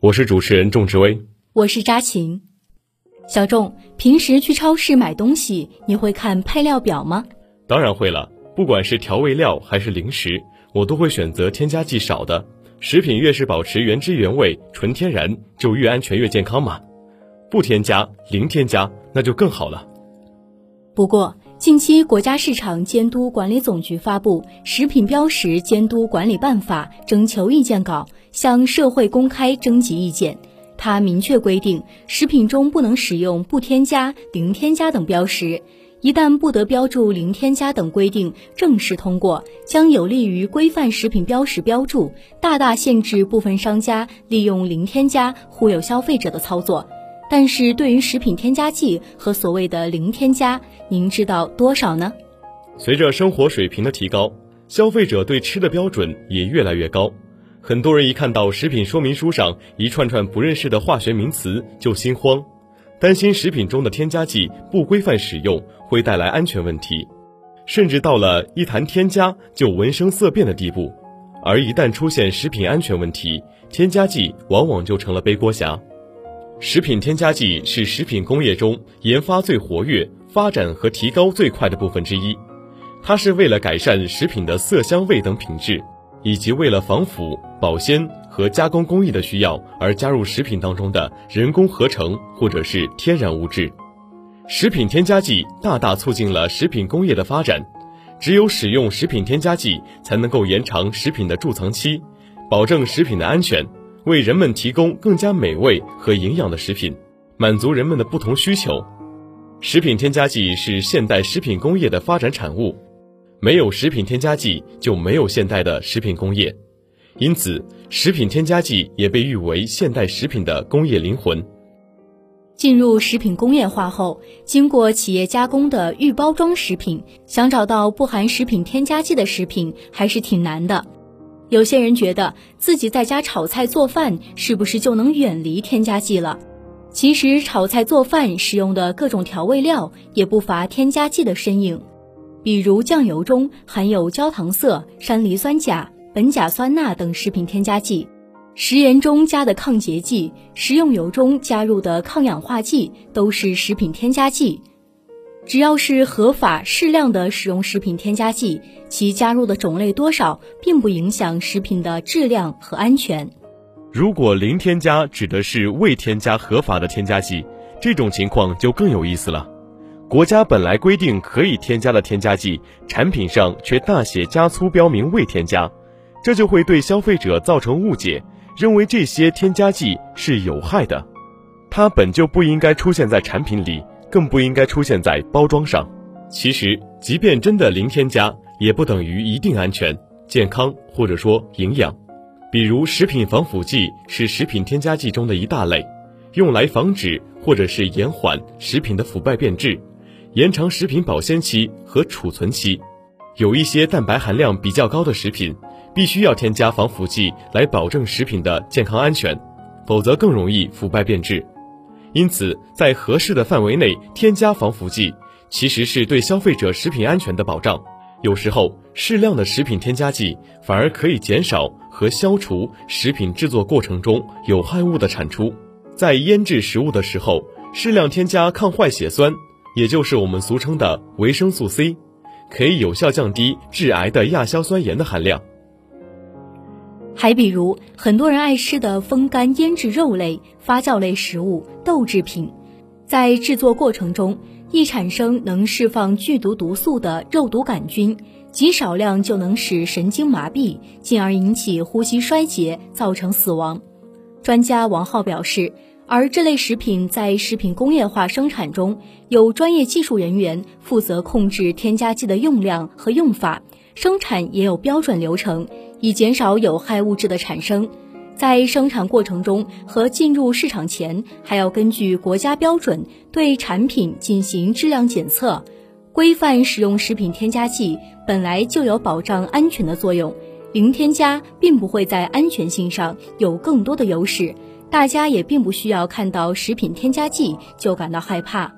我是主持人仲志威。我是扎琴。小仲，平时去超市买东西，你会看配料表吗？当然会了，不管是调味料还是零食，我都会选择添加剂少的。食品越是保持原汁原味、纯天然，就越安全越健康嘛。不添加、零添加，那就更好了。不过，近期国家市场监督管理总局发布《食品标识监督管理办法》征求意见稿，向社会公开征集意见。它明确规定，食品中不能使用不添加、零添加等标识。一旦不得标注零添加等规定正式通过，将有利于规范食品标识标注，大大限制部分商家利用零添加忽悠消费者的操作。但是对于食品添加剂和所谓的零添加，您知道多少呢？随着生活水平的提高，消费者对吃的标准也越来越高。很多人一看到食品说明书上一串串不认识的化学名词就心慌，担心食品中的添加剂不规范使用会带来安全问题，甚至到了一谈添加就闻声色变的地步。而一旦出现食品安全问题，添加剂往往就成了背锅侠。食品添加剂是食品工业中研发最活跃、发展和提高最快的部分之一，它是为了改善食品的色香味等品质。以及为了防腐、保鲜和加工工艺的需要而加入食品当中的人工合成或者是天然物质，食品添加剂大大促进了食品工业的发展。只有使用食品添加剂，才能够延长食品的贮藏期，保证食品的安全，为人们提供更加美味和营养的食品，满足人们的不同需求。食品添加剂是现代食品工业的发展产物。没有食品添加剂，就没有现代的食品工业，因此，食品添加剂也被誉为现代食品的工业灵魂。进入食品工业化后，经过企业加工的预包装食品，想找到不含食品添加剂的食品还是挺难的。有些人觉得自己在家炒菜做饭，是不是就能远离添加剂了？其实，炒菜做饭使用的各种调味料也不乏添加剂的身影。比如酱油中含有焦糖色、山梨酸钾、苯甲酸钠等食品添加剂，食盐中加的抗结剂、食用油中加入的抗氧化剂都是食品添加剂。只要是合法适量的使用食品添加剂，其加入的种类多少并不影响食品的质量和安全。如果零添加指的是未添加合法的添加剂，这种情况就更有意思了。国家本来规定可以添加的添加剂，产品上却大写加粗标明未添加，这就会对消费者造成误解，认为这些添加剂是有害的。它本就不应该出现在产品里，更不应该出现在包装上。其实，即便真的零添加，也不等于一定安全、健康或者说营养。比如，食品防腐剂是食品添加剂中的一大类，用来防止或者是延缓食品的腐败变质。延长食品保鲜期和储存期，有一些蛋白含量比较高的食品，必须要添加防腐剂来保证食品的健康安全，否则更容易腐败变质。因此，在合适的范围内添加防腐剂，其实是对消费者食品安全的保障。有时候，适量的食品添加剂反而可以减少和消除食品制作过程中有害物的产出。在腌制食物的时候，适量添加抗坏血酸。也就是我们俗称的维生素 C，可以有效降低致癌的亚硝酸盐的含量。还比如，很多人爱吃的风干腌制肉类、发酵类食物、豆制品，在制作过程中易产生能释放剧毒毒素的肉毒杆菌，极少量就能使神经麻痹，进而引起呼吸衰竭，造成死亡。专家王浩表示。而这类食品在食品工业化生产中，有专业技术人员负责控制添加剂的用量和用法，生产也有标准流程，以减少有害物质的产生。在生产过程中和进入市场前，还要根据国家标准对产品进行质量检测。规范使用食品添加剂本来就有保障安全的作用，零添加并不会在安全性上有更多的优势，大家也并不需要看到食品添加剂就感到害怕。